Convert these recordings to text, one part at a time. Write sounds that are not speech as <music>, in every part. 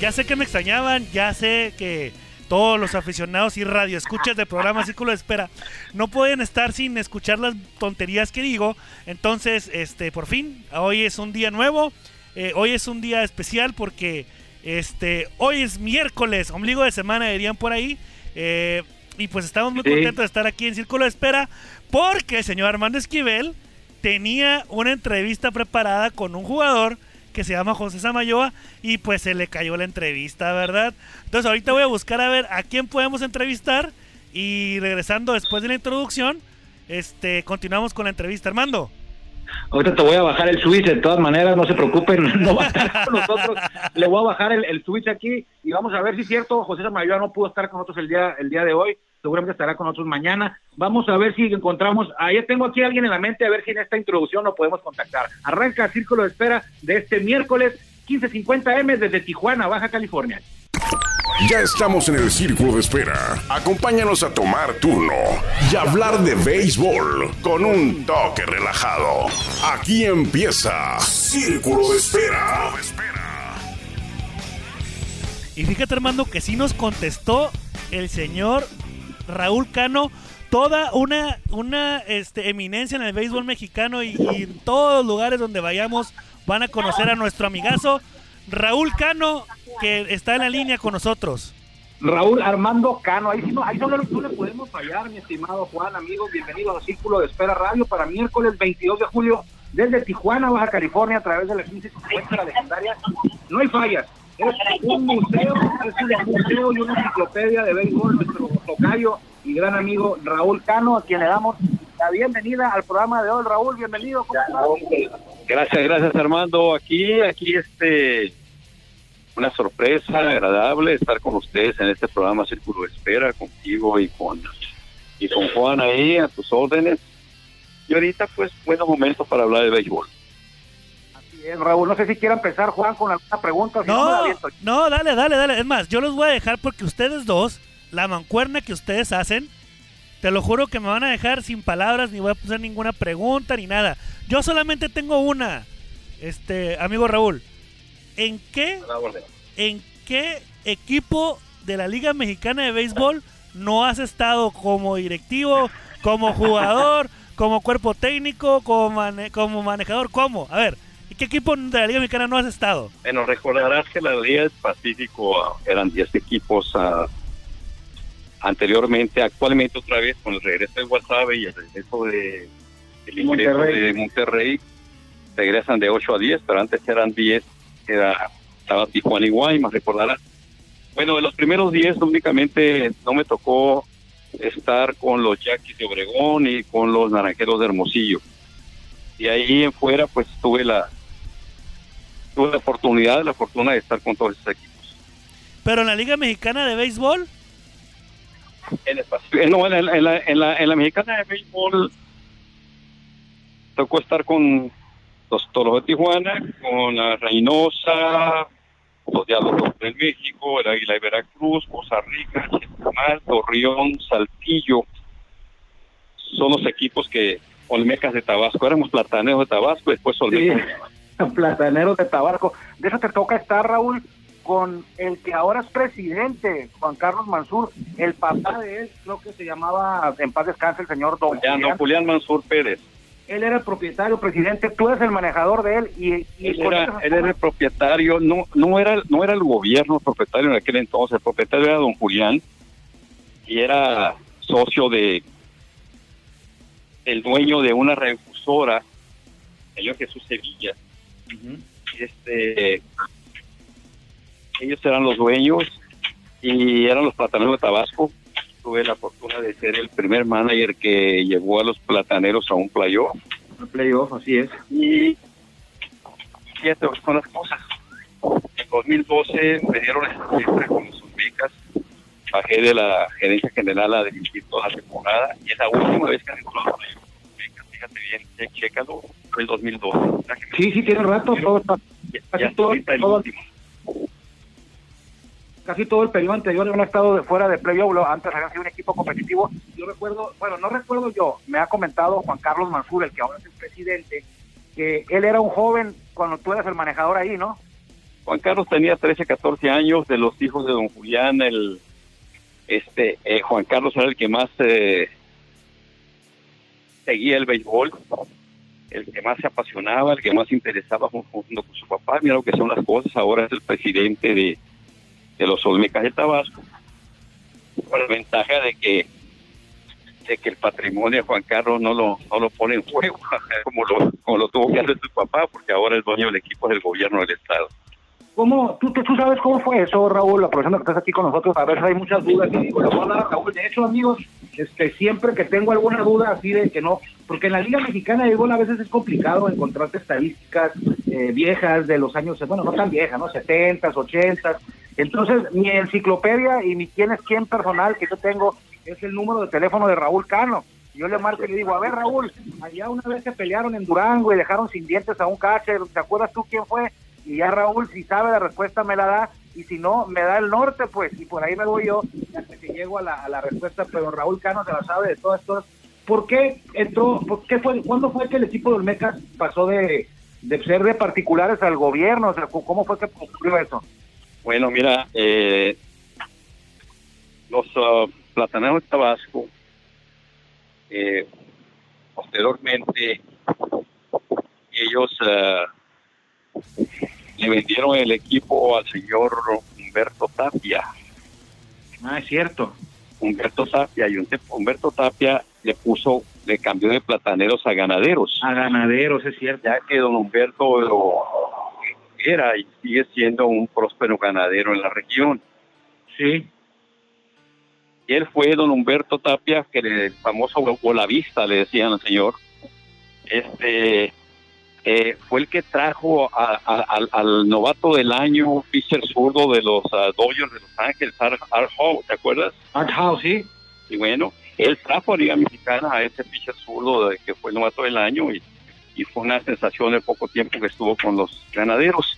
ya sé que me extrañaban, ya sé que todos los aficionados y radioescuchas de programa Círculo de Espera no pueden estar sin escuchar las tonterías que digo. Entonces, este, por fin, hoy es un día nuevo, eh, hoy es un día especial porque este, hoy es miércoles, ombligo de semana dirían por ahí. Eh, y pues estamos muy contentos de estar aquí en Círculo de Espera porque el señor Armando Esquivel tenía una entrevista preparada con un jugador que se llama José Samayoa y pues se le cayó la entrevista, ¿verdad? Entonces ahorita voy a buscar a ver a quién podemos entrevistar y regresando después de la introducción, este, continuamos con la entrevista. Armando. Ahorita te voy a bajar el switch, de todas maneras, no se preocupen, <laughs> no va a estar con nosotros. Le voy a bajar el, switch aquí y vamos a ver si es cierto, José Samayoa no pudo estar con nosotros el día, el día de hoy, seguramente estará con nosotros mañana. Vamos a ver si encontramos, ahí tengo aquí a alguien en la mente, a ver si en esta introducción lo podemos contactar. Arranca el Círculo de Espera de este miércoles 1550M desde Tijuana, Baja California. Ya estamos en el círculo de espera. Acompáñanos a tomar turno y hablar de béisbol con un toque relajado. Aquí empieza Círculo de Espera. Y fíjate, Armando, que sí nos contestó el señor Raúl Cano, toda una, una este, eminencia en el béisbol mexicano y, en todos los lugares donde vayamos van a conocer a nuestro amigazo Raúl Cano, que está en la línea con nosotros. Raúl Armando Cano, ahí, no, ahí solo tú le podemos fallar, mi estimado Juan, amigos, bienvenidos a Círculo de Espera Radio para miércoles 22 de julio desde Tijuana, Baja California, a través de la 1550 legendaria. No hay fallas, es un museo, es un museo y una enciclopedia de béisbol, nuestro tocayo y gran amigo Raúl Cano, a quien le damos la bienvenida al programa de hoy. Raúl, bienvenido. Gracias, gracias Armando. Aquí, aquí este, una sorpresa agradable estar con ustedes en este programa Círculo de Espera, contigo y con, y con Juan ahí a tus órdenes. Y ahorita pues buenos momentos para hablar de béisbol. Es, Raúl. No sé si quiera empezar, Juan, con alguna pregunta. no, no, dale, dale, dale. Es más, yo los voy a dejar porque ustedes dos, la mancuerna que ustedes hacen, te lo juro que me van a dejar sin palabras, ni voy a hacer ninguna pregunta, ni nada. Yo solamente tengo una, este, amigo Raúl. ¿En qué, en qué equipo de la Liga Mexicana de Béisbol no has estado como directivo, como jugador, <laughs> como cuerpo técnico, como, como manejador? ¿Cómo? A ver, ¿en qué equipo de la Liga Mexicana no has estado? Bueno, recordarás que la Liga del Pacífico ah, eran 10 equipos uh, anteriormente, actualmente otra vez con el regreso de Guasave y el regreso de, el ingreso de Monterrey, regresan de 8 a 10, pero antes eran 10, era, estaba Tijuana y Guaymas, recordarás. Bueno, de los primeros 10 únicamente no me tocó estar con los Yaquis de Obregón y con los Naranjeros de Hermosillo. Y ahí en fuera pues tuve la tuve la oportunidad, la fortuna de estar con todos esos equipos. Pero en la Liga Mexicana de Béisbol en, eh, no, en, la, en, la, en la mexicana de béisbol tocó estar con los Toros de Tijuana, con la Reynosa, los Diablos de México, el Águila de Veracruz, Costa Rica, Chetumal, Torreón, Saltillo. Son los equipos que, Olmecas de Tabasco, éramos plataneros de Tabasco, después Olmecas. Sí, <laughs> plataneros de Tabasco. De eso te toca estar, Raúl, con el que ahora es presidente, Juan Carlos Mansur, el papá de él, creo que se llamaba, en paz descanse, el señor Don Julián, Mansur Pérez. Él era el propietario, presidente, tú eres el manejador de él y, él, era, él era el propietario, no no era no era el gobierno propietario en aquel entonces, el propietario era don Julián y era socio de el dueño de una refusora, el señor Jesús Sevilla. Este ellos eran los dueños y eran los plataneros de Tabasco. Tuve la fortuna de ser el primer manager que llevó a los plataneros a un playoff. Un playoff, así es. Y fíjate con las cosas. En 2012 me dieron esta con sus becas. Bajé de la gerencia general a dirigir toda la temporada y es la última vez que han entrado becas. Fíjate bien, chécalo, fue el 2012. Sí, sí, tiene rato. Todo, ya, todo, casi todo el periodo anterior han estado de fuera de playoff, antes había sido un equipo competitivo. Yo recuerdo, bueno, no recuerdo yo, me ha comentado Juan Carlos Mansur, el que ahora es el presidente, que él era un joven cuando tú eras el manejador ahí, ¿no? Juan Carlos tenía 13, 14 años, de los hijos de don Julián, el este eh, Juan Carlos era el que más eh, seguía el béisbol, el que más se apasionaba, el que más se interesaba junto con su papá. Mira lo que son las cosas, ahora es el presidente de, de los Olmecas de Tabasco, con la ventaja de que de que el patrimonio de Juan Carlos no lo, no lo pone en juego, <laughs> como lo, como lo tuvo que hacer su papá, porque ahora es dueño del equipo del gobierno del Estado. ¿Cómo, tú, tú sabes cómo fue eso, Raúl, aprovechando que estás aquí con nosotros, a ver hay muchas dudas. Y digo, Raúl, de hecho, amigos, este, siempre que tengo alguna duda así de que no, porque en la Liga Mexicana de a veces es complicado encontrar estadísticas eh, viejas de los años, bueno, no tan viejas, ¿no? 70s, 80s. Entonces, mi enciclopedia y mi quién es quién personal que yo tengo es el número de teléfono de Raúl Cano. Yo le marco y le digo, a ver, Raúl, allá una vez se pelearon en Durango y dejaron sin dientes a un catcher, ¿te acuerdas tú quién fue? Y ya Raúl, si sabe la respuesta, me la da, y si no, me da el norte, pues, y por ahí me voy yo hasta que llego a la, a la respuesta, pero Raúl Cano se la sabe de todas, todas. ¿Por qué entró, por qué fue, cuándo fue que el equipo de Olmecas pasó de, de ser de particulares al gobierno? O sea, ¿cómo fue que ocurrió eso? Bueno, mira, eh, los uh, plataneros de Tabasco, eh, posteriormente, ellos uh, le vendieron el equipo al señor Humberto Tapia. Ah, es cierto. Humberto Tapia, y Humberto Tapia le puso, le cambió de plataneros a ganaderos. A ganaderos, es cierto. Ya que don Humberto era y sigue siendo un próspero ganadero en la región. Sí. Y él fue don Humberto Tapia, que el famoso Bolavista, le decían al señor. Este, eh, fue el que trajo al novato del año, pitcher zurdo de los uh, Dodgers de Los Ángeles, Art, Howe, ¿te acuerdas? Art Howe, sí. Y bueno, él trajo a Liga Mexicana a ese pitcher zurdo de, que fue el novato del año y, y, fue una sensación de poco tiempo que estuvo con los ganaderos.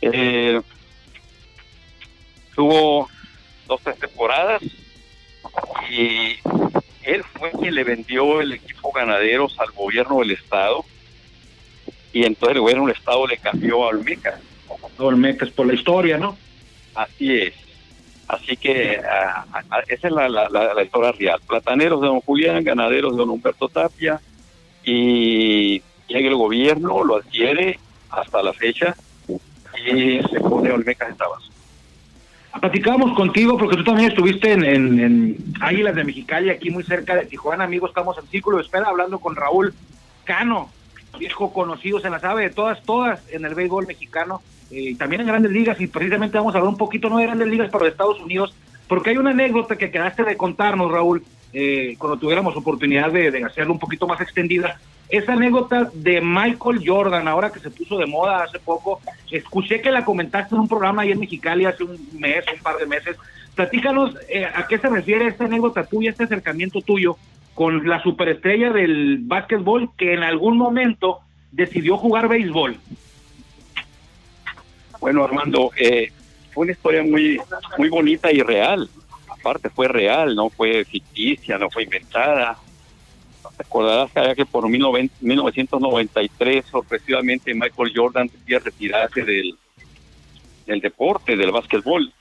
Eh, tuvo dos, tres temporadas y él fue quien le vendió el equipo ganaderos al gobierno del estado y entonces el gobierno del estado le cambió a Olmecas. Olmecas por la historia, ¿no? Así es. Así que esa es la, historia real. Plataneros de don Julián, ganaderos de don Humberto Tapia, y llega el gobierno, lo adquiere hasta la fecha, y se pone Olmecas en Tabasco. Platicábamos contigo porque tú también estuviste en, en, Águilas de Mexicali, aquí muy cerca de Tijuana, amigos, estamos en Círculo de Espera hablando con Raúl Cano, viejo conocido, se la sabe de todas, todas en el béisbol mexicano, eh, y también en grandes ligas, y precisamente vamos a hablar un poquito, no de grandes ligas, pero de Estados Unidos, porque hay una anécdota que quedaste de contarnos, Raúl, eh, cuando tuviéramos oportunidad de, de, hacerlo un poquito más extendida. Esa anécdota de Michael Jordan, ahora que se puso de moda hace poco, escuché que la comentaste en un programa ahí en Mexicali hace un mes, un par de meses. Platícanos eh, a qué se refiere esta anécdota tuya, este acercamiento tuyo con la superestrella del básquetbol que en algún momento decidió jugar béisbol. Bueno, Armando, eh, fue una historia muy, muy bonita y real. Aparte fue real, no fue ficticia, no fue inventada. Recordarás que, que por 1993 sorpresivamente Michael Jordan decía retirarse del, del deporte, del básquetbol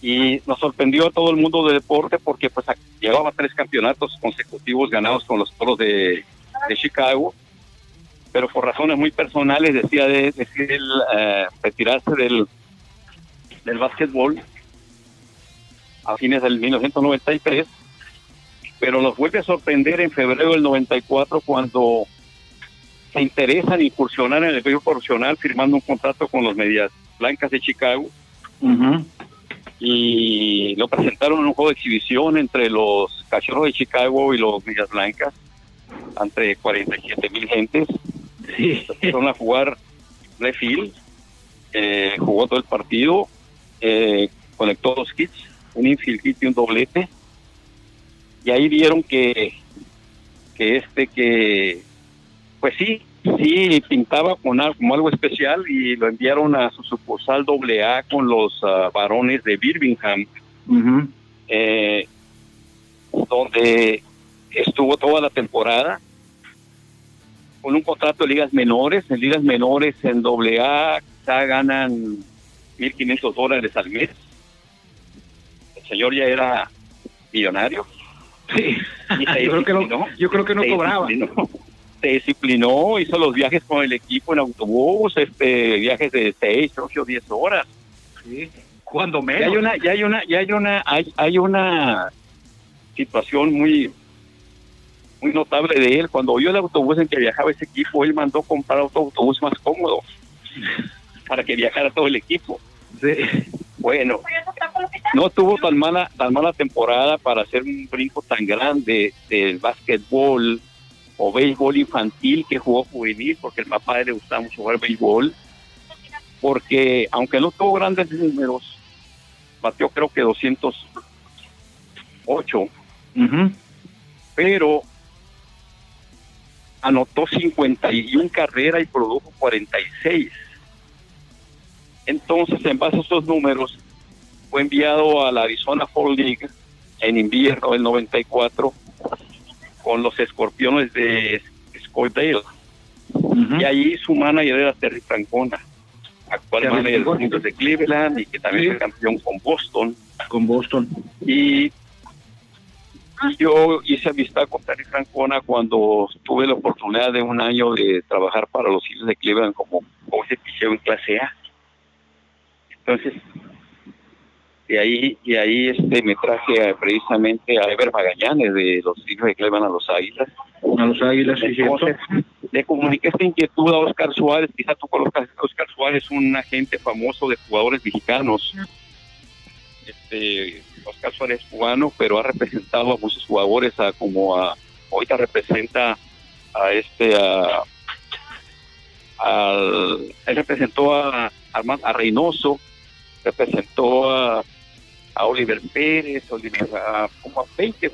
y nos sorprendió a todo el mundo del deporte porque pues llevaba tres campeonatos consecutivos ganados con los toros de, Chicago, pero por razones muy personales decía de, decir eh, retirarse del, del básquetbol a fines del 1993, pero nos vuelve a sorprender en febrero del 94 cuando se interesa en incursionar en el béisbol profesional firmando un contrato con los Medias Blancas de Chicago y lo presentaron en un juego de exhibición entre los Cachorros de Chicago y los Villas Blancas, entre 47 mil gentes. Sí. Fueron a jugar refil, eh, jugó todo el partido, eh, conectó dos hits, un infield hit y un doblete, y ahí vieron que, que este que, pues sí, sí pintaba con algo, como algo especial y lo enviaron a su sucursal AA con los uh, varones de Birmingham, eh, donde estuvo toda la temporada con un contrato de ligas menores, en ligas menores en AA quizá ganan 1.500 dólares al mes. El señor ya era millonario. Sí, <laughs> yo, creo que no, yo creo que no cobraba. Se disciplinó, hizo los viajes con el equipo en autobús, este, viajes de 6, 8, 10 horas. Sí, cuando menos. Y hay una, y hay una, y hay una, hay, hay una situación muy muy notable de él. Cuando vio el autobús en que viajaba ese equipo, él mandó comprar otro autobús más cómodo <laughs> para que viajara todo el equipo. Bueno, no tuvo tan mala tan mala temporada para hacer un brinco tan grande del básquetbol o béisbol infantil que jugó juvenil, porque el papá le gustaba mucho jugar béisbol, porque aunque no tuvo grandes números, batió creo que 208, pero anotó 51 carreras y produjo 46. Entonces, en base a esos números, fue enviado a la Arizona Fall League en invierno del 94 con los escorpiones de Scottsdale. Y ahí su manager era Terry Francona, actual manager de de Cleveland y que también es campeón con Boston. Con Boston. Y yo hice amistad con Terry Francona cuando tuve la oportunidad de un año de trabajar para los Indios de Cleveland como ese picheo en clase A. Entonces, de ahí, y ahí este me traje precisamente a Ever Magallanes de los hijos de Cleveland a los Águilas. A los Águilas, sí, Le comuniqué esta inquietud a Oscar Suárez, quizá tú conozcas Oscar Suárez, un agente famoso de jugadores mexicanos. Este, Oscar Suárez cubano, pero ha representado a muchos jugadores, a como a, ahorita representa a este, a, él representó a, a Reynoso, representó a, a Oliver Pérez, a, como a 20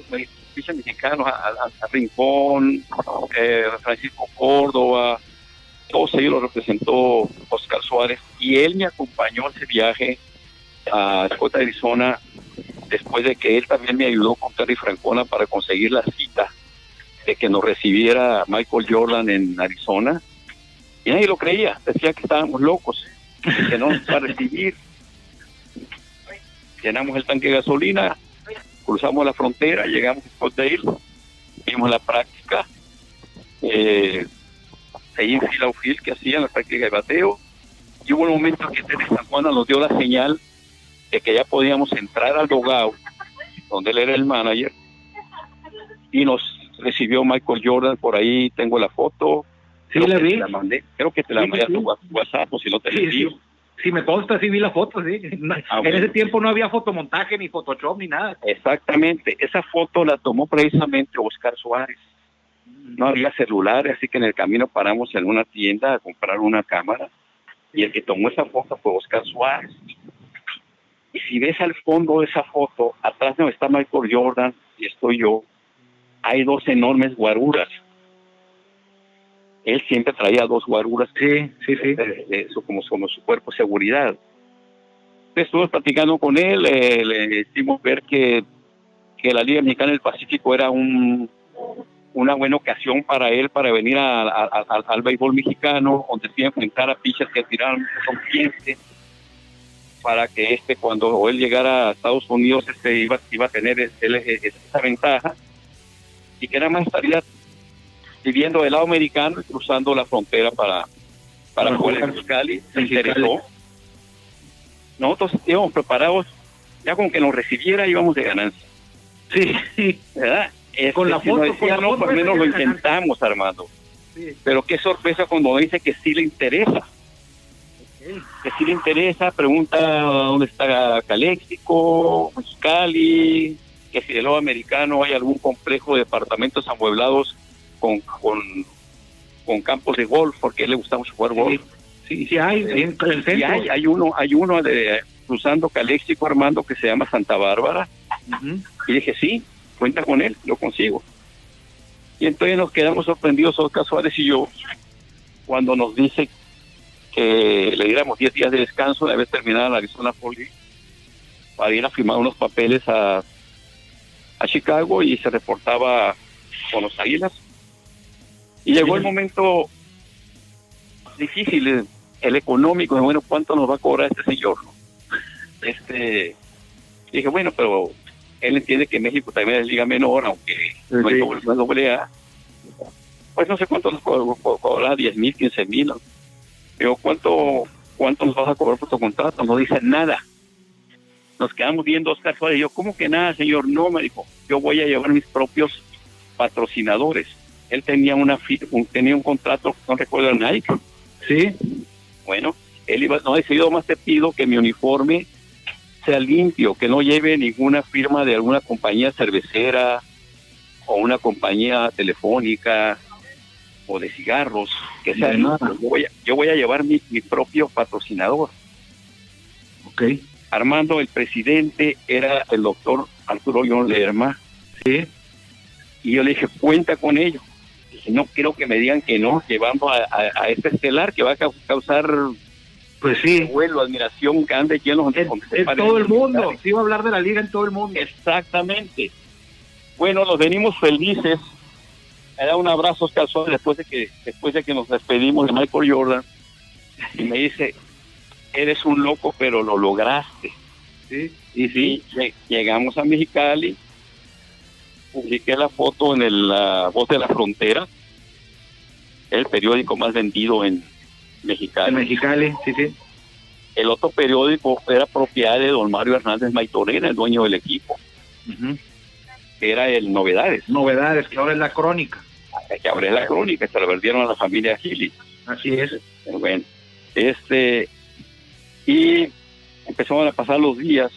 mexicanos, a, Rincón, eh, Francisco Córdoba, todos ellos los representó Oscar Suárez y él me acompañó a ese viaje a Dakota, Arizona, después de que él también me ayudó con Terry Francona para conseguir la cita de que nos recibiera Michael Jordan en Arizona. Y nadie lo creía, decía que estábamos locos, que no nos va a recibir llenamos el tanque de gasolina, cruzamos la frontera, llegamos a Scottsdale, vimos la práctica, eh, ahí en fila que hacían la práctica de bateo, y hubo un momento que Terry San Juan nos dio la señal de que ya podíamos entrar al dogao, donde él era el manager, y nos recibió Michael Jordan, por ahí tengo la foto, sí, la vi. mandé, creo que te la mandé a tu WhatsApp, o si no te la si me consta, sí vi la foto, sí. Ah, <laughs> en ese tiempo no había fotomontaje, ni Photoshop, ni nada. Exactamente. Esa foto la tomó precisamente Oscar Suárez. No había celular, así que en el camino paramos en una tienda a comprar una cámara. Y el que tomó esa foto fue Oscar Suárez. Y si ves al fondo de esa foto, atrás de donde está Michael Jordan y estoy yo, hay dos enormes guaruras él siempre traía dos guaruras. Sí, sí, sí. como, como su cuerpo de seguridad. Estuvimos platicando con él, le hicimos ver que, que la Liga Mexicana del Pacífico era un, una buena ocasión para él para venir al béisbol mexicano, donde se a enfrentar a pitchers que tiraron con clientes para que este cuando él llegara a Estados Unidos este iba, iba a tener esa ventaja y que nada más estaría viviendo del lado americano y cruzando la frontera para, para jugar en Cali. Se interesó. Nosotros íbamos preparados, ya con que nos recibiera íbamos de ganancia. Sí, ¿verdad? con la foto, no, por lo menos lo intentamos, Armando. Pero qué sorpresa cuando dice que sí le interesa. Que sí le interesa, pregunta dónde está Caléxico, Cali, que si del lado americano hay algún complejo de departamentos amueblados con, con, con campos de golf, porque a él le gusta mucho jugar golf. Sí, sí, hay, en el centro. hay, hay uno, hay uno de cruzando Caléxico Armando que se llama Santa Bárbara. Y dije, sí, cuenta con él, lo consigo. Y entonces nos quedamos sorprendidos, Oscar Suárez y yo, cuando nos dice que le diéramos 10 días de descanso de haber terminado la Arizona Poli para ir a firmar unos papeles a, a Chicago y se reportaba con los Águilas. Y llegó el momento difícil. el económico, bueno, ¿cuánto nos va a cobrar este señor? Este, dije, bueno, pero él entiende que México también es liga menor, aunque no, es doble, A. Pues no sé cuánto nos cobra, 10 mil, 15 mil. Digo, ¿cuánto, ¿cuánto nos vas a cobrar por tu contrato? No dice nada. Nos quedamos viendo Oscar Suárez y yo, ¿cómo que nada, señor? No, me dijo, yo voy a llevar mis propios patrocinadores. Él tenía una un, tenía un contrato, no recuerdo el Nike. Sí. Bueno, él iba, no, decidido más te pido que mi uniforme sea limpio, que no lleve ninguna firma de alguna compañía cervecera o una compañía telefónica o de cigarros, que sea Yo voy, a, yo voy a llevar mi, mi propio patrocinador. Ok. Armando, el presidente, era el doctor Arturo John Lerma. Sí. Y yo le dije, cuenta con ello. No quiero que me digan que no, llevando a, a, este estelar que va a causar pues sí. Vuelo, admiración, que ande lleno en, en todo el mundo. Sí, iba a hablar de la liga en todo el mundo. Exactamente. Bueno, nos venimos felices. Me da un abrazo casual después de que después de que nos despedimos de Michael Jordan y me dice, eres un loco, pero lo lograste. Sí, y sí. llegamos a Mexicali, publiqué la foto en el, la Voz de la Frontera, el periódico más vendido en Mexicali. En Mexicali, sí, sí. El otro periódico era propiedad de don Mario Hernández Maitorena, el dueño del equipo. Era el Novedades. Novedades, que ahora es la crónica. Que ahora es la crónica, se lo vendieron a la familia Gili. Así es. Bueno, este, y empezaron a pasar los días,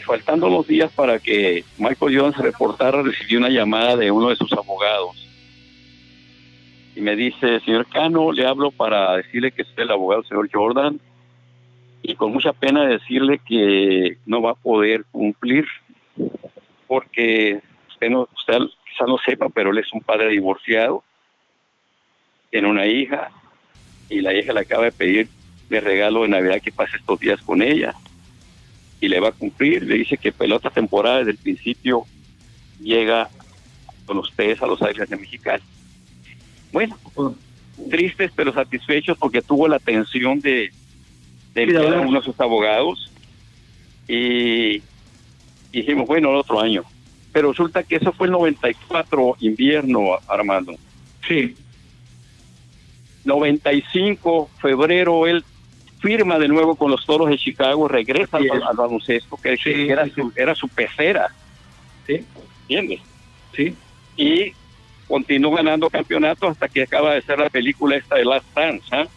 faltando los días para que Michael Jordan se reportara, recibió una llamada de uno de sus abogados. Y me dice, señor Cano, le hablo para decirle que es el abogado señor Jordan y con mucha pena decirle que no va a poder cumplir porque usted, no, usted quizá no sepa, pero él es un padre divorciado, tiene una hija y la hija le acaba de pedir de regalo de Navidad que pase estos días con ella y le va a cumplir. Le dice que pelota temporada desde el principio llega con ustedes a los Águilas de Mexicali. Bueno, tristes pero satisfechos porque tuvo la atención de, de uno de sus abogados y dijimos, bueno, el otro año. Pero resulta que eso fue el 94 invierno, Armando. Sí. 95 febrero él firma de nuevo con los Toros de Chicago, regresa al, baloncesto, que, era, Su, era su pecera. ¿Sí? ¿Entiendes? Sí. Y continuó ganando campeonatos hasta que acaba de ser la película esta de Last Dance. ¿eh?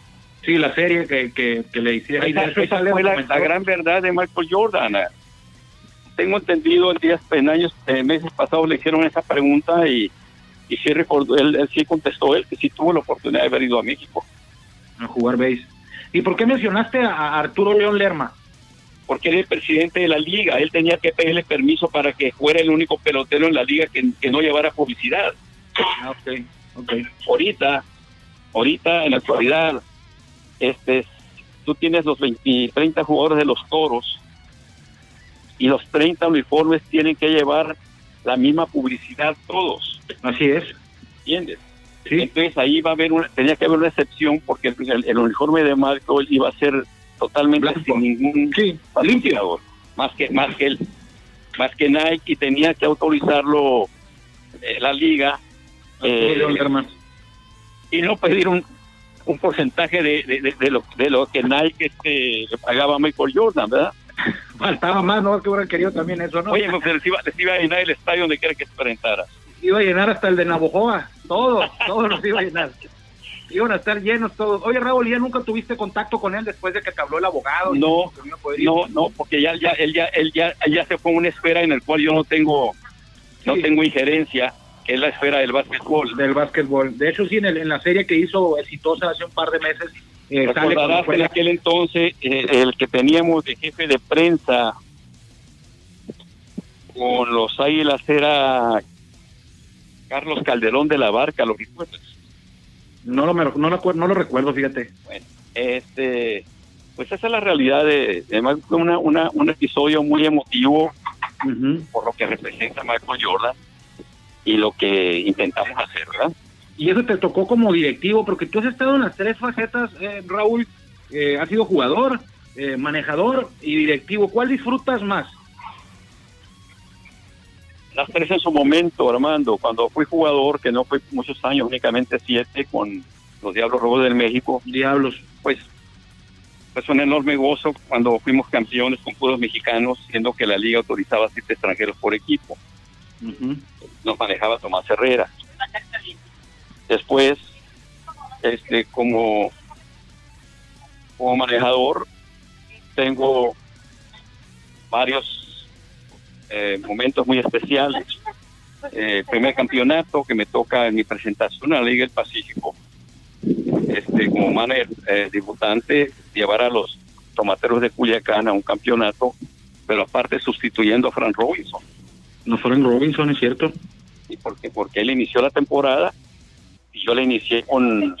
Sí, la serie que, que, le hicieron. Esa, fue la, gran verdad de Michael Jordan. ¿eh? Tengo entendido en días, en años, en meses pasados le hicieron esa pregunta y, y sí recordó, él, sí contestó él que sí tuvo la oportunidad de haber ido a México. A jugar base. ¿Y por qué mencionaste a Arturo León Lerma? Porque era el presidente de la liga. Él tenía que pedirle permiso para que fuera el único pelotero en la liga que, que no llevara publicidad. Ah, okay, okay. Ahorita, ahorita en la actualidad, este, tú tienes los 20, 30 jugadores de los toros y los 30 uniformes tienen que llevar la misma publicidad todos. Así es. ¿Entiendes? Sí. Entonces ahí va a haber una, tenía que haber una excepción porque el, uniforme de Marco iba a ser totalmente sin ningún sí, limpio, más que más que él, más que Nike y tenía que autorizarlo eh, la liga eh, y no pedir un, un porcentaje de, de, lo, de lo que Nike este, le pagaba a Michael Jordan, ¿verdad? Faltaba más, ¿no? Que hubieran querido también eso, ¿no? Oye, pues les iba, les iba a llenar el estadio donde quiera que se presentara. Iba a llenar hasta el de Navojoa, todos, todos los iba a llenar. Iban a estar llenos todos. Oye, Raúl, ¿ya nunca tuviste contacto con él después de que te habló el abogado? No, no, no, porque ya, ya, él ya, él ya, ya se fue a una esfera en el cual yo no tengo, no tengo injerencia que es la esfera del básquetbol. Del básquetbol. De hecho, sí, en, en la serie que hizo exitosa hace un par de meses. Eh, Recordarás en aquel entonces eh, el que teníamos de jefe de prensa con los Águilas era Carlos Calderón de la Barca, ¿lo recuerdas? No lo, no, lo, no lo recuerdo, fíjate. Bueno, este, pues esa es la realidad de, además una, una, un episodio muy emotivo por lo que representa Michael Jordan y lo que intentamos hacer, ¿verdad? Y eso te tocó como directivo, porque tú has estado en las tres facetas, eh, Raúl, eh, has sido jugador, eh, manejador y directivo. ¿Cuál disfrutas más? Las tres en su momento, Armando. Cuando fui jugador, que no fue muchos años, únicamente siete, con los Diablos Rojos del México. Diablos. Pues, pues un enorme gozo cuando fuimos campeones con puros mexicanos, siendo que la liga autorizaba siete extranjeros por equipo. Nos manejaba Tomás Herrera. Después, este, como, como manejador, tengo varios eh, momentos muy especiales. Eh, primer campeonato que me toca en mi presentación a la Liga del Pacífico, este, como manager eh, debutante, llevar a los tomateros de Culiacán a un campeonato, pero aparte sustituyendo a Frank Robinson. No fueron Robinson, es cierto. ¿Y por Porque él inició la temporada y yo la inicié con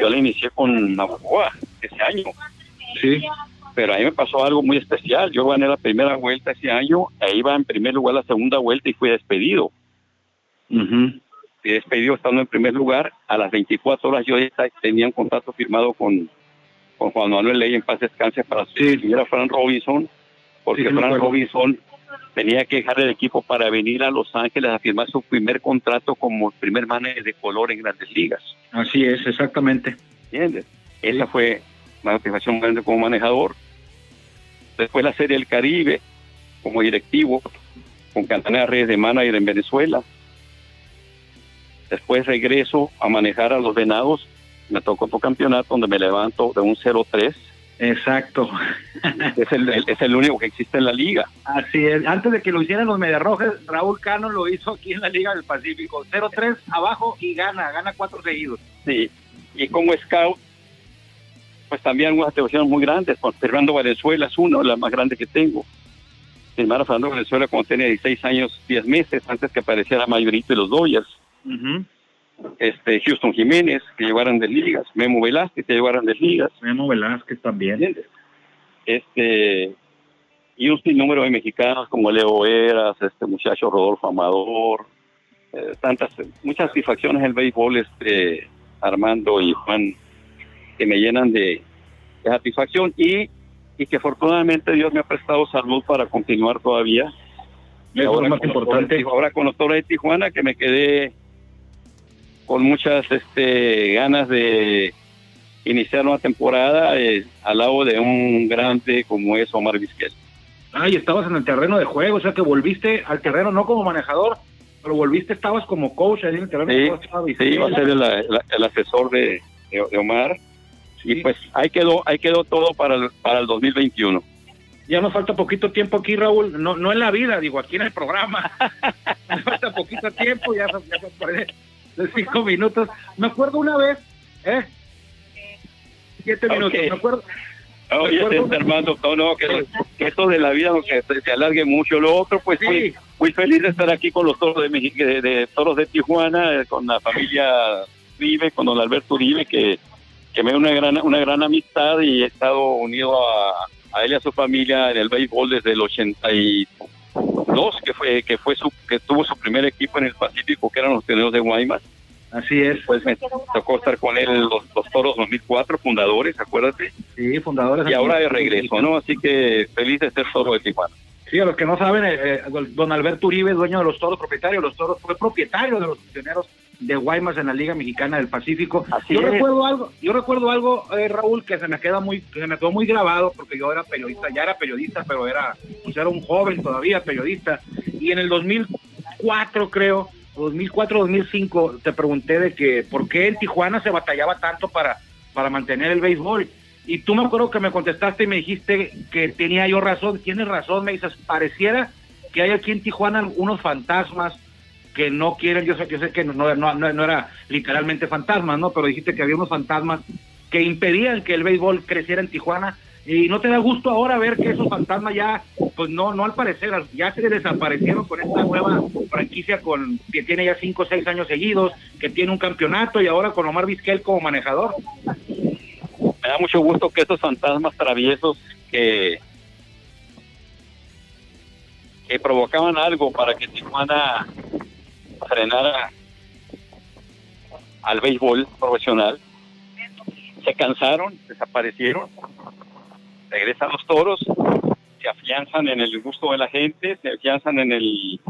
yo la inicié con Navajoa ese año. Sí. Pero ahí me pasó algo muy especial. Yo gané la primera vuelta ese año, ahí iba en primer lugar la segunda vuelta y fui despedido. mhm Fui despedido estando en primer lugar. A las 24 horas yo ya tenía un contrato firmado con, con Juan Manuel Ley en paz descanse para sustituir a Fran Robinson, porque Sí, sí Fran. Robinson tenía que dejar el equipo para venir a Los Ángeles a firmar su primer contrato como primer manager de color en Grandes Ligas. Así es, exactamente. ¿Entiendes? Esa fue una motivación grande como manejador. Después la Serie del Caribe, como directivo, con Cantanera Reyes de manager en Venezuela. Después regreso a manejar a los Venados. Me tocó otro campeonato donde me levanto de un 0-3. Exacto. Es el, el- es el único que existe en la liga. Así es. Antes de que lo hicieran los Mediarrojes, Raúl Cano lo hizo aquí en la Liga del Pacífico. 0-3 abajo y gana, gana cuatro seguidos. Sí. Y como scout, pues también algunas atribuciones muy grandes. Fernando Valenzuela es uno de las más grandes que tengo. Mi hermano Fernando Valenzuela cuando tenía 16 años, 10 meses, antes que apareciera Mayorito y los Dodgers. Este, Houston Jiménez, que llevaron de ligas. Memo Velázquez, que llevaron de ligas. Memo Velázquez también. ¿Entiendes? Este, y un sinnúmero de mexicanos como Leo Eras, este muchacho Rodolfo Amador, eh, tantas, muchas satisfacciones en el béisbol, este, Armando y Juan, que me llenan de, de satisfacción y, y que afortunadamente Dios me ha prestado salud para continuar todavía. Eso es lo más importante. De- ahora con los Toros de Tijuana, que me quedé con muchas este, ganas de iniciar una temporada eh, al lado de un grande como es Omar Vizquel. Ay, estabas en el terreno de juego, o sea que volviste al terreno no como manejador, pero volviste, estabas como coach ahí en el terreno de Sí, juego. estaba sí, iba a ser el, el- el asesor de, de- de Omar. Y pues ahí quedó, ahí quedó todo para el, para el 2021. Ya nos falta poquito tiempo aquí, Raúl. No, no en la vida, digo, aquí en el programa. <laughs> nos falta poquito tiempo, ya, ya cinco minutos. Me acuerdo una vez, ¿eh? Siete minutos, me acuerdo. Oye, Armando, no, no, que, que esto de la vida no, que se, se alargue mucho. Lo otro, pues Sí. muy, muy feliz de estar aquí con los toros de, de toros de Tijuana, eh, con la familia Uribe, con don Alberto Uribe, que, que me da una gran, una gran amistad y he estado unido a, a él y a su familia en el béisbol desde el 82, que fue que fue su que tuvo su primer equipo en el Pacífico, que eran los Teneros de Guaymas. Así es. Pues me tocó estar con él los, los toros 2004, fundadores, acuérdate Sí, fundadores. y ahora de regreso, ¿no? Así que feliz de ser toro de Tijuana. Sí, a los que no saben, eh, eh, don Alberto Uribe, dueño de los toros, propietario de los toros, fue propietario de los funcionarios de Guaymas en la Liga Mexicana del Pacífico. Así yo es. recuerdo algo, yo recuerdo algo, eh, Raúl, que se me queda muy, que se me quedó muy grabado, porque yo era periodista, ya era periodista, pero era, pues era un joven todavía periodista, y en el 2004 creo, 2004, 2005, te pregunté de que por qué en Tijuana se batallaba tanto para, para mantener el béisbol. Y tú me acuerdo que me contestaste y me dijiste que tenía yo razón. Tienes razón, me dices, pareciera que hay aquí en Tijuana unos fantasmas que no quieren, yo sé, yo sé que no, era literalmente fantasmas, ¿no? Pero dijiste que había unos fantasmas que impedían que el béisbol creciera en Tijuana. Y no te da gusto ahora ver que esos fantasmas ya, pues no, no al parecer, ya se desaparecieron con esta nueva franquicia con que tiene ya cinco o seis años seguidos, que tiene un campeonato y ahora con Omar Vizquel como manejador. Me da mucho gusto que estos fantasmas traviesos que, que provocaban algo para que Tijuana frenara al béisbol profesional se cansaron, desaparecieron, regresan los toros, se afianzan en el gusto de la gente, se afianzan en el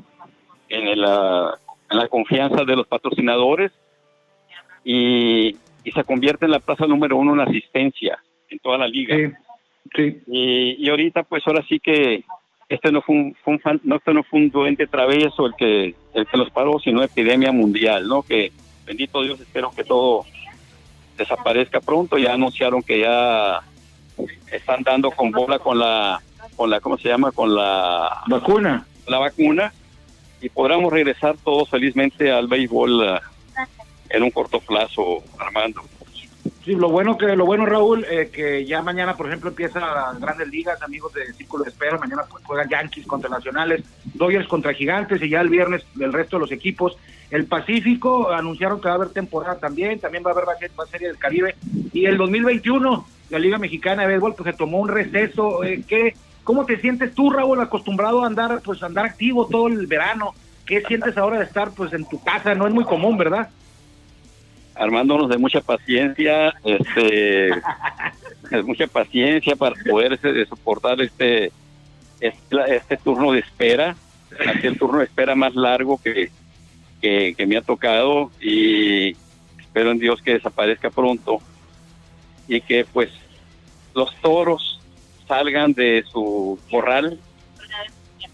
en, la, confianza de los patrocinadores y, se convierte en la plaza número uno en asistencia en toda la liga. Sí, Y, ahorita pues ahora sí que este no fue un, no, este no fue un duende travieso el que el que los paró, sino epidemia mundial, ¿no? Que bendito Dios, espero que todo desaparezca pronto. Ya anunciaron que ya están dando con bola con la, con la, ¿cómo se llama? Con la vacuna. La vacuna y podamos regresar todos felizmente al béisbol eh, en un corto plazo, Armando. Sí, lo bueno que lo bueno Raúl eh, que ya mañana por ejemplo empieza las Grandes Ligas, amigos de Círculo de Espera, mañana juegan Yankees contra Nacionales, Dodgers contra Gigantes y ya el viernes el resto de los equipos. El Pacífico anunciaron que va a haber temporada también, también va a haber la serie del Caribe y el 2021 la Liga Mexicana de Béisbol pues se tomó un receso. Eh, ¿qué, ¿Cómo te sientes tú, Raúl, acostumbrado a andar pues andar activo todo el verano? ¿Qué sientes ahora de estar pues en tu casa? No es muy común, ¿verdad? Armándonos de mucha paciencia, este, <laughs> es mucha paciencia para poder este, soportar este, este, este, turno de espera, este el turno de espera más largo que, que, me ha tocado y espero en Dios que desaparezca pronto y que pues los toros salgan de su corral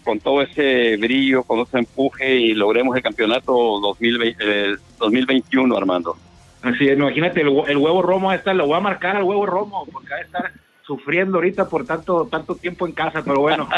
con todo ese brillo, con ese empuje y logremos el campeonato 2020, 2021, Armando. Así es, imagínate, el, huevo romo esta lo voy a marcar al huevo romo, porque va a estar sufriendo ahorita por tanto tanto tiempo en casa, pero bueno.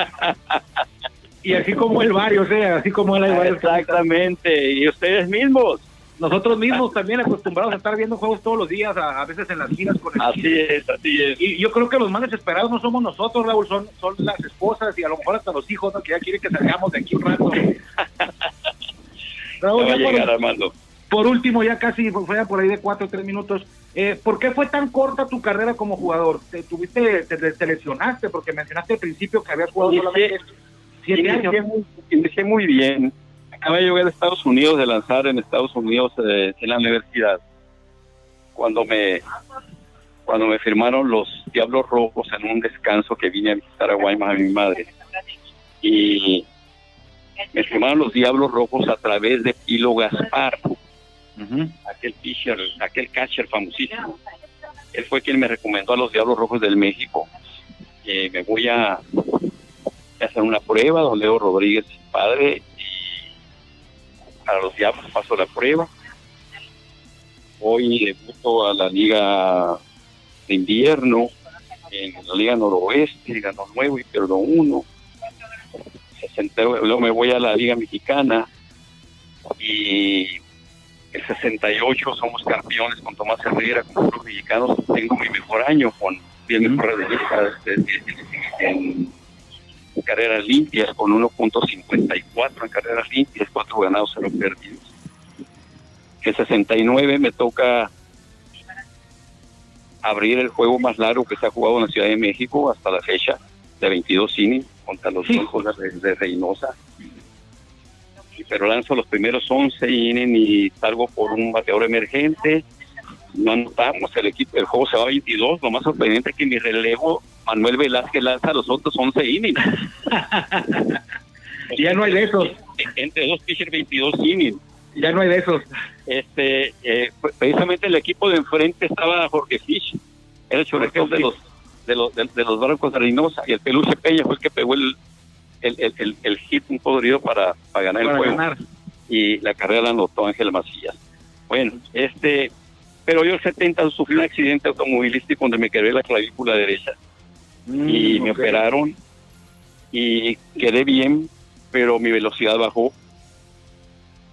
<laughs> y así como el barrio, o sea, así como él hay varios. Exactamente, y ustedes mismos. Nosotros mismos también acostumbrados a estar viendo juegos todos los días, a, veces en las giras con el Así es, así es. Y yo creo que los más desesperados no somos nosotros, Raúl, son, son las esposas y a lo mejor hasta los hijos, que ya quieren que salgamos de aquí un rato. <laughs> Raúl, va a llegar, Armando por último, ya casi fue por ahí de cuatro o tres minutos. Eh, ¿Por qué fue tan corta tu carrera como jugador? ¿Te, tuviste, te, lesionaste? Porque mencionaste al principio que habías jugado solamente siete años. Inicié muy, bien. Acabé de llegar a Estados Unidos, de lanzar en Estados Unidos eh, en la universidad. Cuando me cuando me firmaron los Diablos Rojos en un descanso que vine a visitar a Guaymas a mi madre. Y me firmaron los Diablos Rojos a través de Pilo Gaspar aquel pitcher, aquel catcher famosísimo. Él fue quien me recomendó a los Diablos Rojos del México. me voy a, hacer una prueba, don Leo Rodríguez, padre, y para los Diablos paso la prueba. Hoy debuto a la Liga de Invierno, en la Liga Noroeste, ganó nuevo y perdón uno. Luego me voy a la Liga Mexicana y el 68 somos campeones con Tomás Herrera, con los mexicanos. Tengo mi mejor año con bien mejor en, carreras limpias, con 1.54 en carreras limpias, cuatro ganados, cero perdidos. El 69 me toca abrir el juego más largo que se ha jugado en la Ciudad de México hasta la fecha, de 22 innings contra los hijos de Reynosa pero lanzo los primeros 11 innings y salgo por un bateador emergente. No anotamos, el equipo, el juego se va a 22. Lo más sorprendente es que mi relevo, Manuel Velázquez, lanza los otros 11 innings. <laughs> ya no hay de esos. Entre dos pitchers, 22 innings. Ya no hay de esos. Este, eh, precisamente el equipo de enfrente estaba Jorge Fish, era el chorrejeo de los de los de, los barcos de Reynosa y el Peluche Peña fue el que pegó el, el, el, el, hit un podrido para, para ganar el juego. Y la carrera la anotó Ángel Macías. Bueno, este, pero yo el 70 sufrí un accidente automovilístico donde me quedé la clavícula derecha. Mm, y me operaron y quedé bien, pero mi velocidad bajó.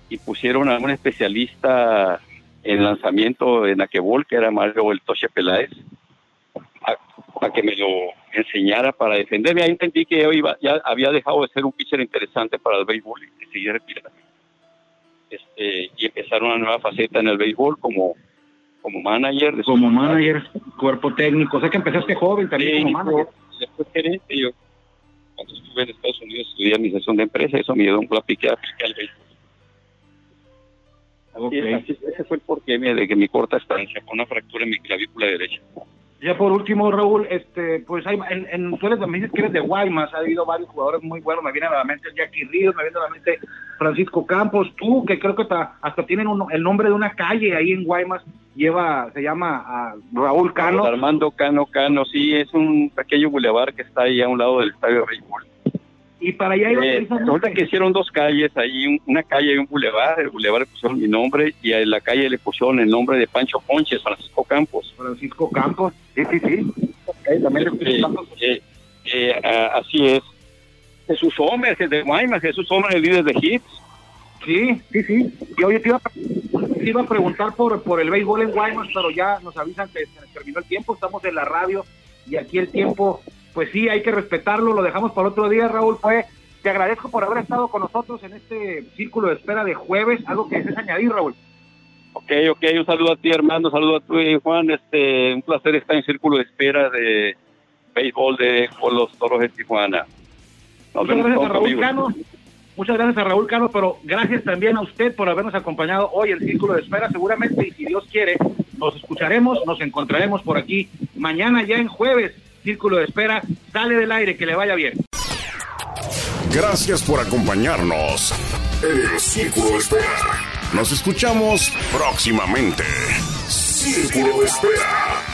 Y pusieron a un especialista en lanzamiento en Aquebol, que era Mario El Toche Peláez, para que me lo enseñara para defenderme. Ahí entendí que yo iba, ya había dejado de ser un pitcher interesante para el béisbol y seguir retirando. Este, y empezar una nueva faceta en el béisbol como, como manager. Como manager, cuerpo técnico. O sea que empezaste joven también como manager. Después gerente, yo cuando estuve en Estados Unidos estudié administración de empresas, eso me dio un plapique al béisbol. ese fue el porqué de que mi corta estancia, con una fractura en mi clavícula derecha. Ya por último, Raúl, este, pues hay, en, en, tú me dices que eres de Guaymas, ha habido varios jugadores muy buenos, me viene a la mente Jackie Ríos, me viene a la mente Francisco Campos, tú, que creo que hasta, tienen el nombre de una calle ahí en Guaymas, lleva, se llama Raúl Cano. Armando Cano Cano, sí, es un pequeño bulevar que está ahí a un lado del Estadio de Béisbol. Y para allá iba eh, Resulta que hicieron dos calles, ahí una calle y un bulevar, el bulevar le pusieron mi nombre y a la calle le pusieron el nombre de Pancho Ponches, Francisco Campos. Francisco Campos, sí, sí, sí. Eh, eh, así es. Jesús Homer, de Guaymas, Jesús Homer, el líder de hits. Sí, sí, sí. Y hoy te iba, te iba a preguntar por, por el béisbol en Guaymas, pero ya nos avisan que se terminó el tiempo, estamos en la radio y aquí el tiempo pues sí, hay que respetarlo, lo dejamos para otro día, Raúl. Fue, te agradezco por haber estado con nosotros en este círculo de espera de jueves, algo que desees añadir, Raúl. Ok, ok, un saludo a ti, hermano, un saludo a ti, Juan, este, un placer estar en círculo de espera de béisbol de los Toros de Tijuana. Muchas gracias a Raúl Cano, muchas gracias a Raúl Cano, pero gracias también a usted por habernos acompañado hoy en Círculo de Espera. Seguramente, y si Dios quiere, nos escucharemos, nos encontraremos por aquí mañana ya en jueves Círculo de Espera sale del aire, que le vaya bien. Gracias por acompañarnos en el Círculo de Espera. Nos escuchamos próximamente. Círculo de Espera.